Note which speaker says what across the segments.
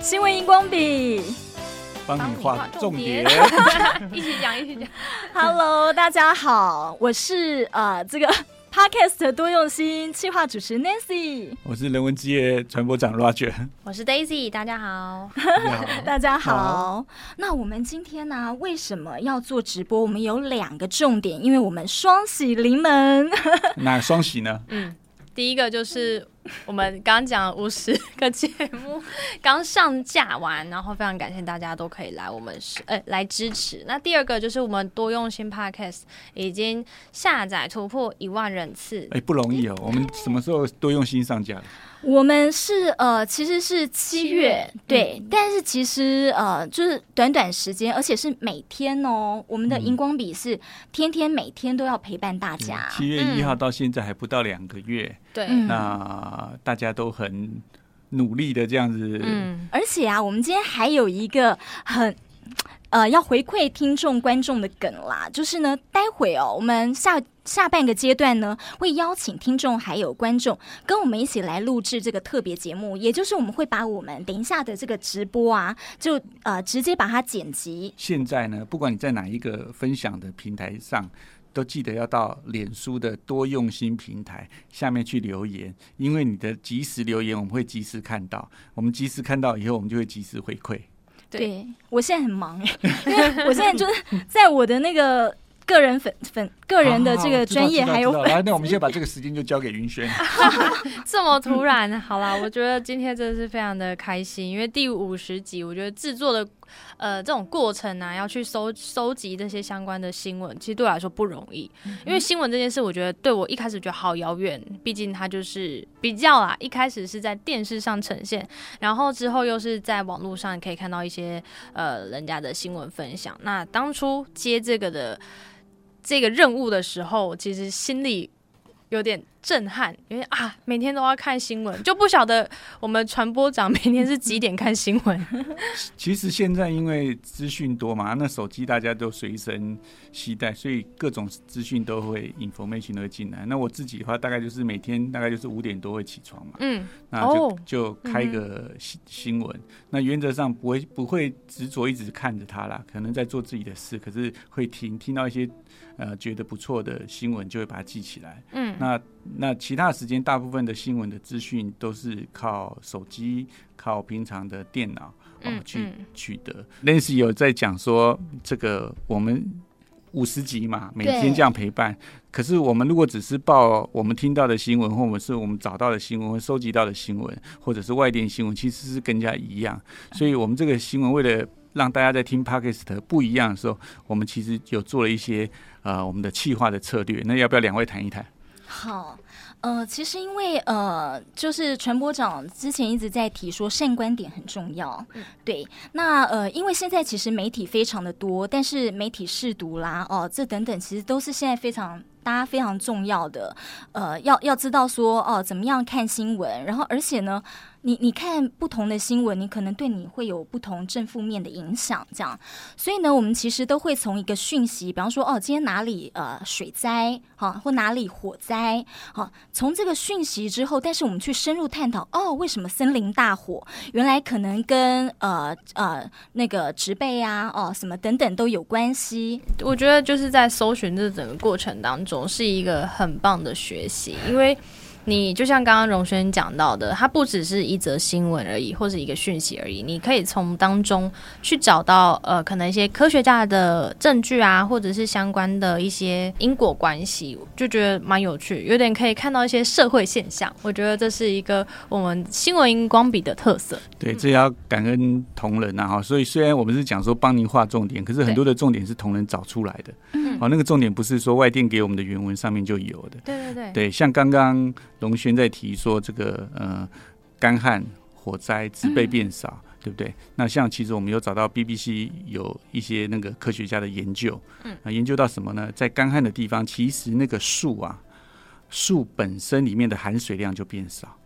Speaker 1: 新闻荧光笔，
Speaker 2: 帮你画重点，
Speaker 3: 一起讲，一起讲。
Speaker 1: Hello，大家好，我是呃这个 Podcast 多用心企划主持 Nancy，
Speaker 2: 我是人文之夜传播长 Roger，
Speaker 3: 我是 Daisy，大家好，
Speaker 1: 大家好。那我们今天呢、啊，为什么要做直播？我们有两个重点，因为我们双喜临门。
Speaker 2: 哪双喜呢？
Speaker 3: 嗯。第一个就是我们刚刚讲五十个节目刚上架完，然后非常感谢大家都可以来我们是呃来支持。那第二个就是我们多用心 Podcast 已经下载突破一万人次，
Speaker 2: 哎，不容易哦。我们什么时候多用心上架？
Speaker 1: 我们是呃，其实是七月，对，嗯、但是其实呃，就是短短时间，而且是每天哦。我们的荧光笔是天天每天都要陪伴大家。
Speaker 2: 七月一号到现在还不到两个月，
Speaker 3: 对、
Speaker 1: 嗯，
Speaker 2: 那大家都很努力的这样子。
Speaker 1: 嗯，而且啊，我们今天还有一个很。呃，要回馈听众观众的梗啦，就是呢，待会哦，我们下下半个阶段呢，会邀请听众还有观众跟我们一起来录制这个特别节目，也就是我们会把我们等一下的这个直播啊，就呃直接把它剪辑。
Speaker 2: 现在呢，不管你在哪一个分享的平台上，都记得要到脸书的多用心平台下面去留言，因为你的即时留言我们会及时看到，我们及时看到以后，我们就会及时回馈。
Speaker 1: 对，我现在很忙哎，因为我现在就是在我的那个个人粉粉个人的这个专业还有粉，
Speaker 2: 来，那我们现在把这个时间就交给云轩。
Speaker 3: 这么突然，好啦，我觉得今天真的是非常的开心，因为第五十集，我觉得制作的。呃，这种过程啊，要去收收集这些相关的新闻，其实对我来说不容易。嗯、因为新闻这件事，我觉得对我一开始觉得好遥远，毕竟它就是比较啊，一开始是在电视上呈现，然后之后又是在网络上可以看到一些呃人家的新闻分享。那当初接这个的这个任务的时候，其实心里有点。震撼，因为啊，每天都要看新闻，就不晓得我们传播长每天是几点看新闻。
Speaker 2: 其实现在因为资讯多嘛，那手机大家都随身携带，所以各种资讯都会 information 都会进来。那我自己的话，大概就是每天大概就是五点多会起床嘛，嗯，那就、哦、就开个新新闻、嗯。那原则上不会不会执着一直看着它啦，可能在做自己的事，可是会听听到一些呃觉得不错的新闻，就会把它记起来。嗯，那。那其他时间，大部分的新闻的资讯都是靠手机、靠平常的电脑哦去取得。Nancy 有在讲说，这个我们五十集嘛，每天这样陪伴。可是我们如果只是报我们听到的新闻，或者是我们找到的新闻，或收集到的新闻，或者是外电新闻，其实是更加一样。所以，我们这个新闻为了让大家在听 Podcast 不一样的时候，我们其实有做了一些呃我们的企划的策略。那要不要两位谈一谈？
Speaker 1: 好，呃，其实因为呃，就是传播长之前一直在提说善观点很重要，嗯，对。那呃，因为现在其实媒体非常的多，但是媒体试读啦，哦，这等等，其实都是现在非常。大家非常重要的，呃，要要知道说哦，怎么样看新闻，然后而且呢，你你看不同的新闻，你可能对你会有不同正负面的影响，这样。所以呢，我们其实都会从一个讯息，比方说哦，今天哪里呃水灾，好，或哪里火灾，好，从这个讯息之后，但是我们去深入探讨，哦，为什么森林大火？原来可能跟呃呃那个植被啊，哦什么等等都有关系。
Speaker 3: 我觉得就是在搜寻这整个过程当中。是一个很棒的学习，因为你就像刚刚荣轩讲到的，它不只是一则新闻而已，或者一个讯息而已。你可以从当中去找到呃，可能一些科学家的证据啊，或者是相关的一些因果关系，就觉得蛮有趣，有点可以看到一些社会现象。我觉得这是一个我们新闻荧光笔的特色。
Speaker 2: 对，这要感恩同仁啊哈。所以虽然我们是讲说帮您画重点，可是很多的重点是同仁找出来的。哦，那个重点不是说外电给我们的原文上面就有的。
Speaker 3: 对对对。
Speaker 2: 对，像刚刚龙轩在提说这个呃干旱、火灾、植被变少，嗯，对不对？那像其实我们有找到 BBC 有一些那个科学家的研究，嗯，啊，研究到什么呢？在干旱的地方，其实那个树啊，树本身里面的含水量就变少。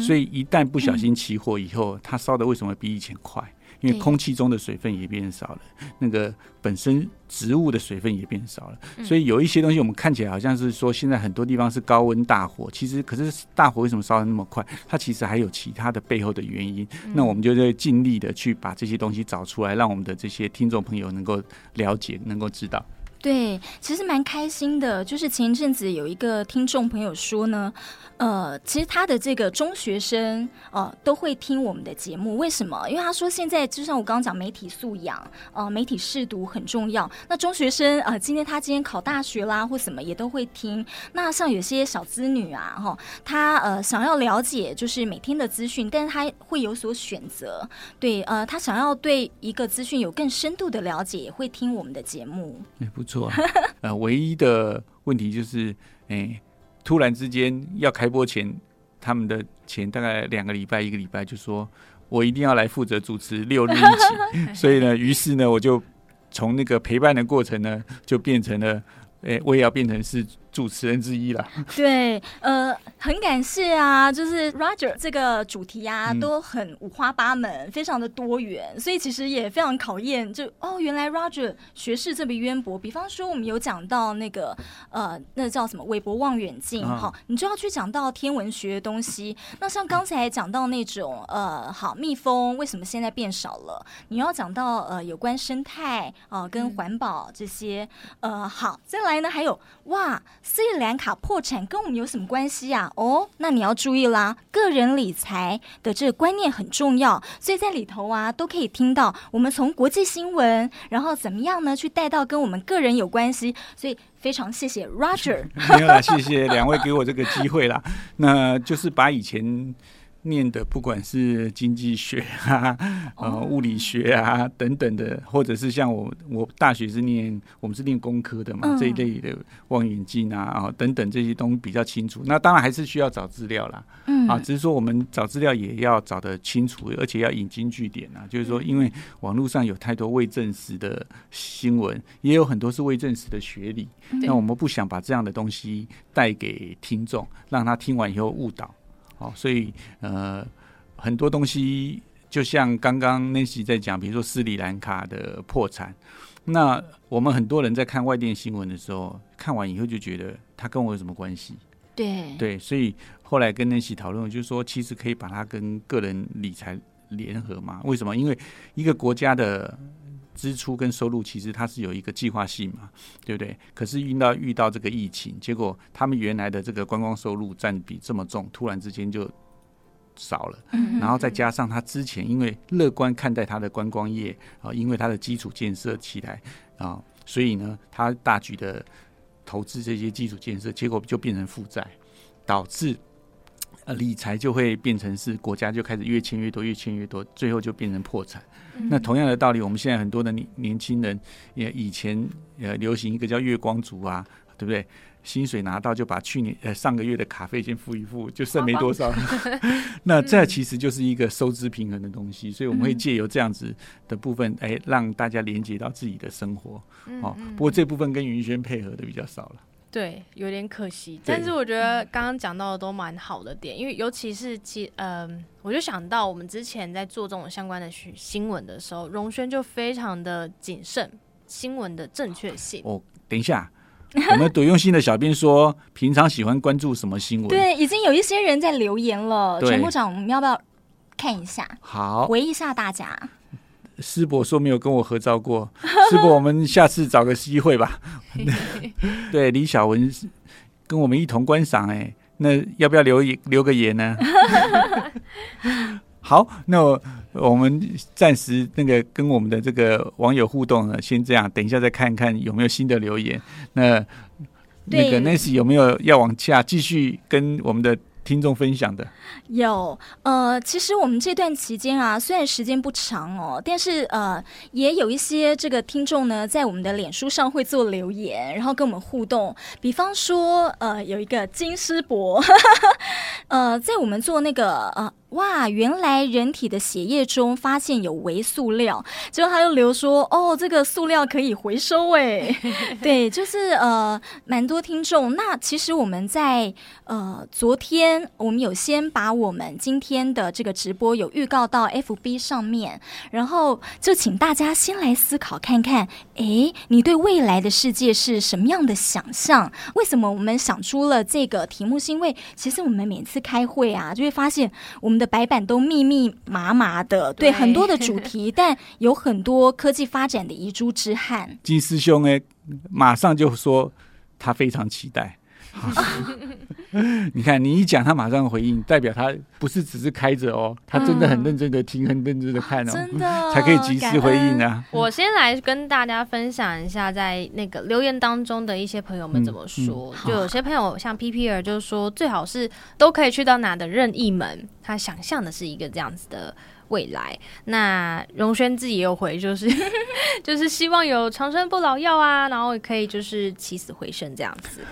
Speaker 2: 所以一旦不小心起火以后，嗯，它烧的为什么比以前快？因为空气中的水分也变少了，那个本身植物的水分也变少了，所以有一些东西我们看起来好像是说现在很多地方是高温大火，其实可是大火为什么烧的那么快？它其实还有其他的背后的原因。那我们就在尽力的去把这些东西找出来，让我们的这些听众朋友能够了解，能够知道。
Speaker 1: 对，其实蛮开心的。就是前一阵子有一个听众朋友说呢，呃，其实他的这个中学生呃都会听我们的节目，为什么？因为他说现在就像我刚刚讲，媒体素养，呃，媒体试读很重要。那中学生呃，今天他今天考大学啦，或什么也都会听。那像有些小资女啊，哈，他呃想要了解就是每天的资讯，但是他会有所选择。对，呃，他想要对一个资讯有更深度的了解，也会听我们的节目。
Speaker 2: 哎，不。错，呃，唯一的问题就是，哎、欸，突然之间要开播前，他们的前大概两个礼拜、一个礼拜，就说我一定要来负责主持六日一起，所以呢，于是呢，我就从那个陪伴的过程呢，就变成了，哎、欸，我也要变成是。主持人之一了，
Speaker 1: 对，呃，很感谢啊，就是 Roger 这个主题啊，都很五花八门，嗯、非常的多元，所以其实也非常考验，就哦，原来 Roger 学识这么渊博。比方说，我们有讲到那个呃，那叫什么韦伯望远镜，好、哦，你就要去讲到天文学的东西。那像刚才讲到那种呃，好，蜜蜂为什么现在变少了？你要讲到呃，有关生态啊、呃，跟环保这些，呃，好，再来呢，还有哇。斯里兰卡破产跟我们有什么关系啊？哦，那你要注意啦，个人理财的这个观念很重要，所以在里头啊都可以听到我们从国际新闻，然后怎么样呢去带到跟我们个人有关系，所以非常谢谢 Roger。
Speaker 2: 没有啦，谢谢两位给我这个机会啦，那就是把以前。念的不管是经济学啊、呃物理学啊等等的，或者是像我我大学是念我们是念工科的嘛，嗯、这一类的望远镜啊啊等等这些东西比较清楚。那当然还是需要找资料啦，嗯啊，只是说我们找资料也要找的清楚，而且要引经据典啊。就是说，因为网络上有太多未证实的新闻，也有很多是未证实的学理，那我们不想把这样的东西带给听众，让他听完以后误导。哦，所以呃，很多东西就像刚刚 Nancy 在讲，比如说斯里兰卡的破产，那我们很多人在看外电新闻的时候，看完以后就觉得他跟我有什么关系？
Speaker 1: 对
Speaker 2: 对，所以后来跟 Nancy 讨论，就是说其实可以把它跟个人理财联合嘛？为什么？因为一个国家的支出跟收入其实它是有一个计划性嘛，对不对？可是遇到遇到这个疫情，结果他们原来的这个观光收入占比这么重，突然之间就少了。然后再加上他之前因为乐观看待他的观光业啊，因为他的基础建设起来啊，所以呢，他大举的投资这些基础建设，结果就变成负债，导致。呃，理财就会变成是国家就开始越欠越多，越欠越多，最后就变成破产。嗯、那同样的道理，我们现在很多的年年轻人也以前呃流行一个叫月光族啊，对不对？薪水拿到就把去年呃上个月的卡费先付一付，就剩没多少。那这其实就是一个收支平衡的东西，所以我们会借由这样子的部分，哎，让大家连接到自己的生活。哦，不过这部分跟云轩配合的比较少了。
Speaker 3: 对，有点可惜，但是我觉得刚刚讲到的都蛮好的点，因为尤其是其嗯、呃，我就想到我们之前在做这种相关的新闻的时候，荣轩就非常的谨慎，新闻的正确性。
Speaker 2: 哦，等一下，我们多用心的小编说，平常喜欢关注什么新闻？
Speaker 1: 对，已经有一些人在留言了，陈部长，我们要不要看一下？
Speaker 2: 好，
Speaker 1: 回忆一下大家。
Speaker 2: 师伯说没有跟我合照过，师伯，我们下次找个机会吧。对，李小文跟我们一同观赏，哎，那要不要留留个言呢？好，那我我们暂时那个跟我们的这个网友互动呢，先这样，等一下再看看有没有新的留言。那那个 Nancy 有没有要往下继续跟我们的？听众分享的
Speaker 1: 有，呃，其实我们这段期间啊，虽然时间不长哦，但是呃，也有一些这个听众呢，在我们的脸书上会做留言，然后跟我们互动。比方说，呃，有一个金师伯，呃，在我们做那个呃。哇，原来人体的血液中发现有微塑料，结果他就留说，哦，这个塑料可以回收哎，对，就是呃，蛮多听众。那其实我们在呃昨天，我们有先把我们今天的这个直播有预告到 FB 上面，然后就请大家先来思考看看，哎，你对未来的世界是什么样的想象？为什么我们想出了这个题目？是因为其实我们每次开会啊，就会发现我们的白板都密密麻麻的，对，对很多的主题，但有很多科技发展的遗珠之憾。
Speaker 2: 金师兄哎，马上就说他非常期待。你看，你一讲，他马上回应，代表他不是只是开着哦，他真的很认真的听，嗯、很认真的看哦，
Speaker 1: 真的
Speaker 2: 才可以及时回应啊。
Speaker 3: 我先来跟大家分享一下，在那个留言当中的一些朋友们怎么说。嗯嗯、就有些朋友像 P P R，，就是说最好是都可以去到哪的任意门，他想象的是一个这样子的。未来，那荣轩自己也有回，就是 就是希望有长生不老药啊，然后也可以就是起死回生这样子。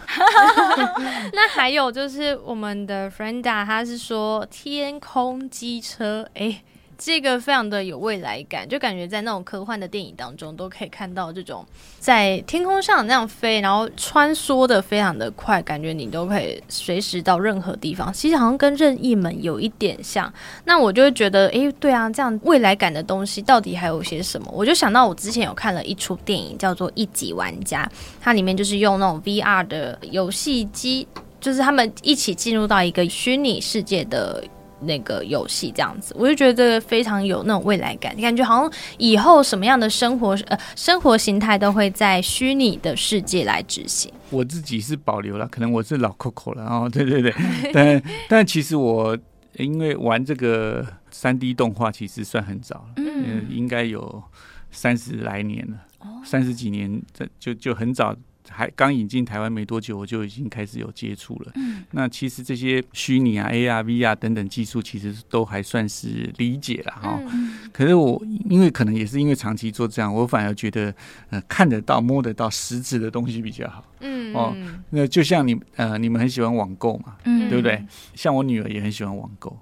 Speaker 3: 那还有就是我们的 Frienda，他是说天空机车，哎、这个非常的有未来感，就感觉在那种科幻的电影当中都可以看到这种在天空上那样飞，然后穿梭的非常的快，感觉你都可以随时到任何地方。其实好像跟任意门有一点像。那我就会觉得，诶，对啊，这样未来感的东西到底还有些什么？我就想到我之前有看了一出电影，叫做《一级玩家》，它里面就是用那种 VR 的游戏机，就是他们一起进入到一个虚拟世界的。那个游戏这样子，我就觉得非常有那种未来感，你感觉好像以后什么样的生活呃生活形态都会在虚拟的世界来执行。
Speaker 2: 我自己是保留了，可能我是老 Coco 了哦，对对对，但 但其实我因为玩这个三 D 动画其实算很早了，嗯，应该有三十来年了，哦，三十几年，这就就很早。还刚引进台湾没多久，我就已经开始有接触了。嗯，那其实这些虚拟啊、AR、VR 等等技术，其实都还算是理解了哈。嗯，可是我因为可能也是因为长期做这样，我反而觉得呃看得到、摸得到实质的东西比较好。嗯哦，那就像你呃你们很喜欢网购嘛，嗯，对不对？像我女儿也很喜欢网购，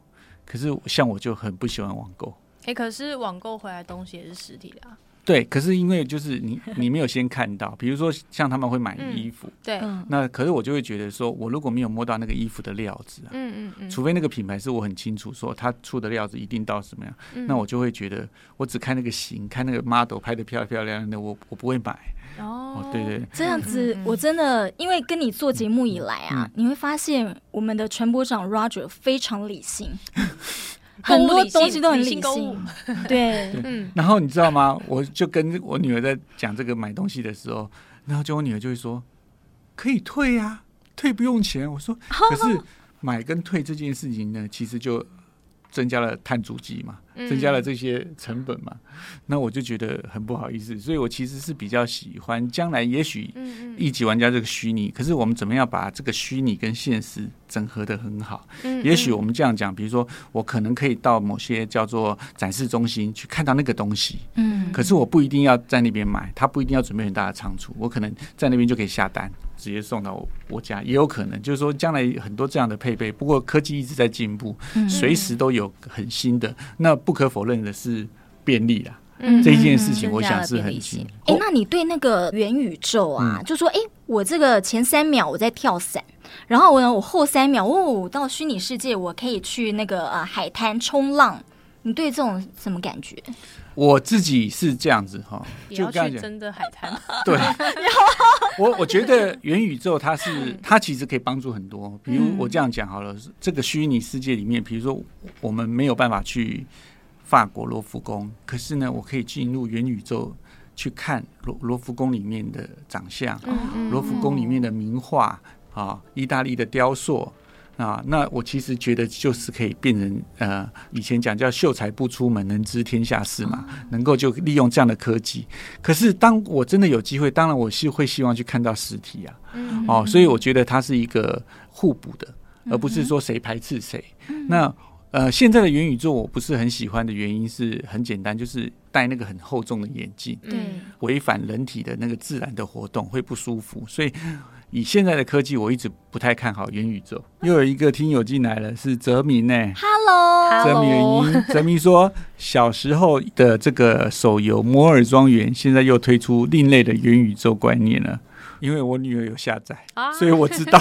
Speaker 2: 可是像我就很不喜欢网购。
Speaker 3: 哎，可是网购回来的东西也是实体的啊。
Speaker 2: 对，可是因为就是你，你没有先看到，比如说像他们会买衣服，
Speaker 3: 嗯、对，
Speaker 2: 那可是我就会觉得说，我如果没有摸到那个衣服的料子，嗯嗯嗯，除非那个品牌是我很清楚说他出的料子一定到什么样，嗯、那我就会觉得我只看那个型，看那个 model 拍的漂漂亮亮的，我我不会买。哦，哦对对，
Speaker 1: 这样子我真的因为跟你做节目以来啊，嗯、你会发现我们的传播长 Roger 非常理性。很多东西都很理性，对，
Speaker 2: 嗯。然后你知道吗？我就跟我女儿在讲这个买东西的时候，然后就我女儿就会说：“可以退呀，退不用钱。”我说：“可是买跟退这件事情呢，其实就。”增加了碳足迹嘛，增加了这些成本嘛，嗯、那我就觉得很不好意思，所以我其实是比较喜欢将来也许一级玩家这个虚拟，可是我们怎么样把这个虚拟跟现实整合的很好？嗯嗯也许我们这样讲，比如说我可能可以到某些叫做展示中心去看到那个东西，嗯，可是我不一定要在那边买，他不一定要准备很大的仓储，我可能在那边就可以下单。直接送到我我家也有可能，就是说将来很多这样的配备。不过科技一直在进步，随时都有很新的。那不可否认的是便利啦，嗯、这一件事情我想是很新。
Speaker 1: 哎、欸，那你对那个元宇宙啊，嗯、就说哎、欸，我这个前三秒我在跳伞，然后我呢，我后三秒哦，到虚拟世界我可以去那个呃海滩冲浪。你对这种什么感觉？
Speaker 2: 我自己是这样子哈，
Speaker 3: 就刚才讲真的海滩。
Speaker 2: 对，我我觉得元宇宙它是它其实可以帮助很多。比如我这样讲好了，这个虚拟世界里面，比如说我们没有办法去法国罗浮宫，可是呢，我可以进入元宇宙去看罗罗浮宫里面的长相，罗浮宫里面的名画啊，意大利的雕塑。啊，那我其实觉得就是可以变成呃，以前讲叫秀才不出门，能知天下事嘛，能够就利用这样的科技。可是当我真的有机会，当然我是会希望去看到实体啊，哦，所以我觉得它是一个互补的，而不是说谁排斥谁。那呃，现在的元宇宙我不是很喜欢的原因是很简单，就是戴那个很厚重的眼镜，对，违反人体的那个自然的活动会不舒服，所以。以现在的科技，我一直不太看好元宇宙。又有一个听友进来了，是泽明呢。
Speaker 1: Hello，
Speaker 2: 泽明泽明说小时候的这个手游《摩尔庄园》现在又推出另类的元宇宙观念了。因为我女儿有下载，啊、所以我知道。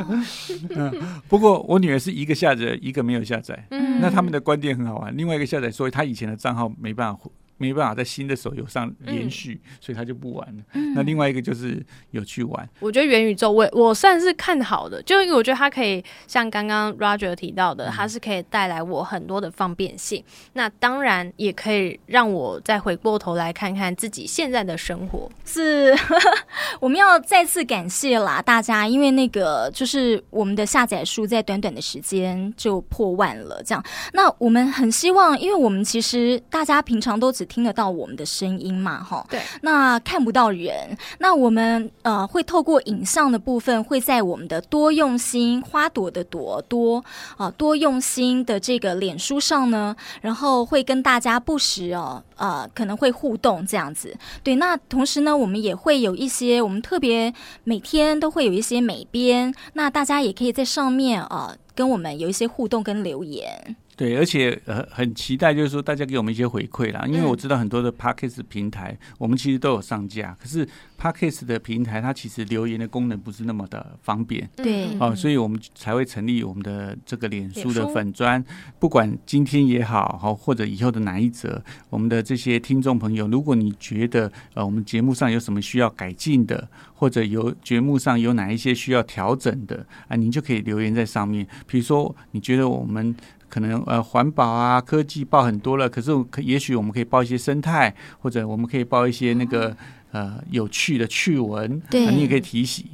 Speaker 2: 嗯，不过我女儿是一个下载，一个没有下载。嗯，那他们的观点很好玩。另外一个下载说他以前的账号没办法。没办法在新的手游上延续，嗯、所以他就不玩了。嗯、那另外一个就是有去玩。
Speaker 3: 我觉得元宇宙我我算是看好的，就因为我觉得它可以像刚刚 Roger 提到的，它是可以带来我很多的方便性。嗯、那当然也可以让我再回过头来看看自己现在的生活。
Speaker 1: 是，我们要再次感谢啦大家，因为那个就是我们的下载数在短短的时间就破万了。这样，那我们很希望，因为我们其实大家平常都只听得到我们的声音嘛，哈，对，那看不到人，那我们呃会透过影像的部分，会在我们的多用心花朵的朵多啊、呃、多用心的这个脸书上呢，然后会跟大家不时哦呃可能会互动这样子，对，那同时呢，我们也会有一些我们特别每天都会有一些美编，那大家也可以在上面啊、呃、跟我们有一些互动跟留言。
Speaker 2: 对，而且呃很期待，就是说大家给我们一些回馈啦，因为我知道很多的 Podcast 平台，嗯、我们其实都有上架，可是 Podcast 的平台它其实留言的功能不是那么的方便，
Speaker 1: 对，
Speaker 2: 哦，所以我们才会成立我们的这个脸书的粉专，不管今天也好，好或者以后的哪一则，我们的这些听众朋友，如果你觉得呃我们节目上有什么需要改进的，或者有节目上有哪一些需要调整的啊，您就可以留言在上面，比如说你觉得我们。可能呃环保啊科技报很多了，可是可也许我们可以报一些生态，或者我们可以报一些那个呃有趣的趣闻，
Speaker 1: 对，
Speaker 2: 你也可以提醒，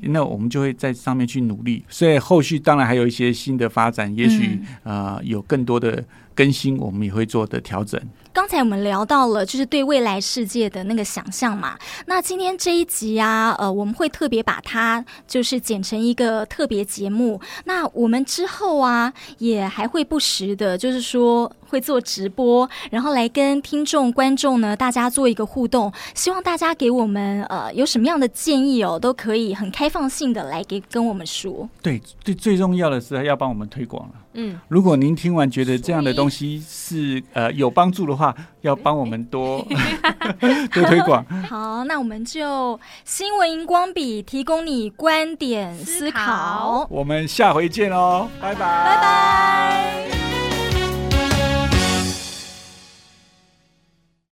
Speaker 2: 那我们就会在上面去努力。所以后续当然还有一些新的发展，也许呃有更多的更新，我们也会做的调整。
Speaker 1: 刚才我们聊到了，就是对未来世界的那个想象嘛。那今天这一集啊，呃，我们会特别把它就是剪成一个特别节目。那我们之后啊，也还会不时的，就是说会做直播，然后来跟听众观众呢，大家做一个互动。希望大家给我们呃有什么样的建议哦，都可以很开放性的来给跟我们说。
Speaker 2: 对，最最重要的是要帮我们推广了。嗯，如果您听完觉得这样的东西是呃有帮助的话，要帮我们多 多推广。
Speaker 1: 好，那我们就新闻荧光笔提供你观点思考，
Speaker 3: 思考。
Speaker 2: 我们下回见喽，拜拜，
Speaker 1: 拜拜。